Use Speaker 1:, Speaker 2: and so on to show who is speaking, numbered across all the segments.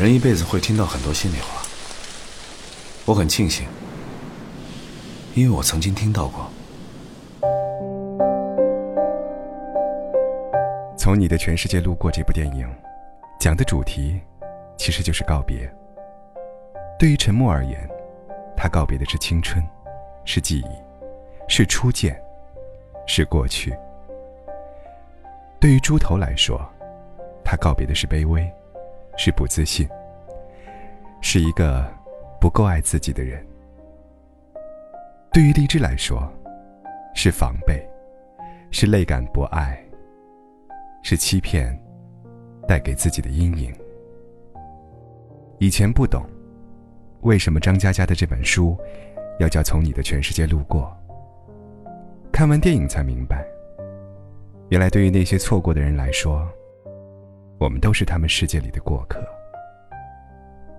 Speaker 1: 人一辈子会听到很多心里话，我很庆幸，因为我曾经听到过。
Speaker 2: 从你的全世界路过这部电影，讲的主题其实就是告别。对于陈默而言，他告别的是青春，是记忆，是初见，是过去。对于猪头来说，他告别的是卑微。是不自信，是一个不够爱自己的人。对于荔枝来说，是防备，是泪感不爱，是欺骗，带给自己的阴影。以前不懂，为什么张嘉佳的这本书要叫《从你的全世界路过》。看完电影才明白，原来对于那些错过的人来说。我们都是他们世界里的过客，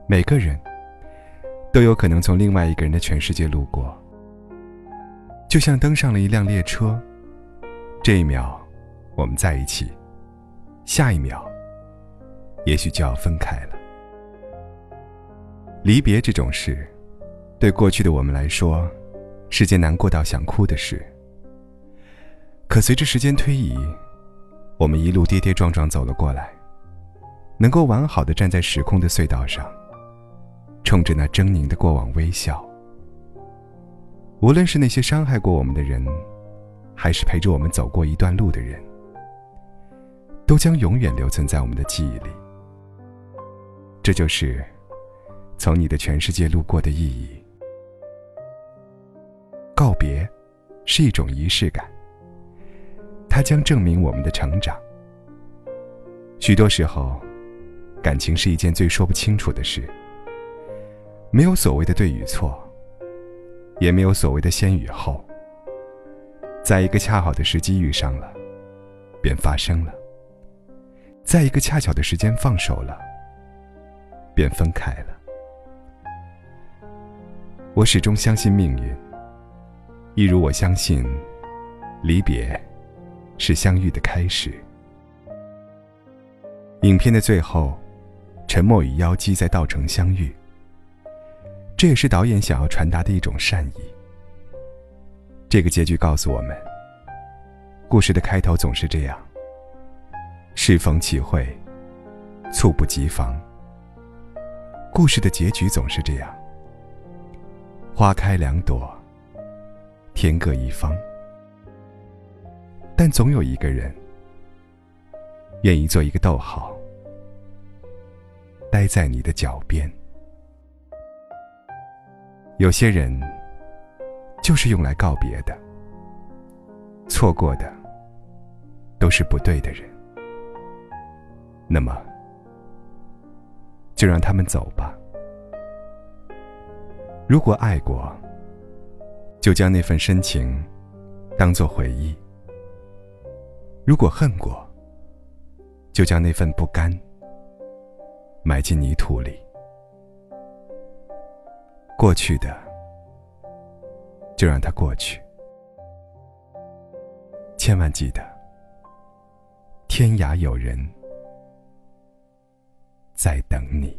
Speaker 2: 每个人都有可能从另外一个人的全世界路过，就像登上了一辆列车。这一秒，我们在一起；下一秒，也许就要分开了。离别这种事，对过去的我们来说，是件难过到想哭的事。可随着时间推移，我们一路跌跌撞撞走了过来。能够完好的站在时空的隧道上，冲着那狰狞的过往微笑。无论是那些伤害过我们的人，还是陪着我们走过一段路的人，都将永远留存在我们的记忆里。这就是从你的全世界路过的意义。告别是一种仪式感，它将证明我们的成长。许多时候。感情是一件最说不清楚的事，没有所谓的对与错，也没有所谓的先与后。在一个恰好的时机遇上了，便发生了；在一个恰巧的时间放手了，便分开了。我始终相信命运，一如我相信，离别是相遇的开始。影片的最后。沉默与妖姬在稻城相遇，这也是导演想要传达的一种善意。这个结局告诉我们，故事的开头总是这样：适逢其会，猝不及防；故事的结局总是这样：花开两朵，天各一方。但总有一个人，愿意做一个逗号。待在你的脚边。有些人就是用来告别的，错过的都是不对的人。那么，就让他们走吧。如果爱过，就将那份深情当做回忆；如果恨过，就将那份不甘。埋进泥土里，过去的就让它过去。千万记得，天涯有人在等你。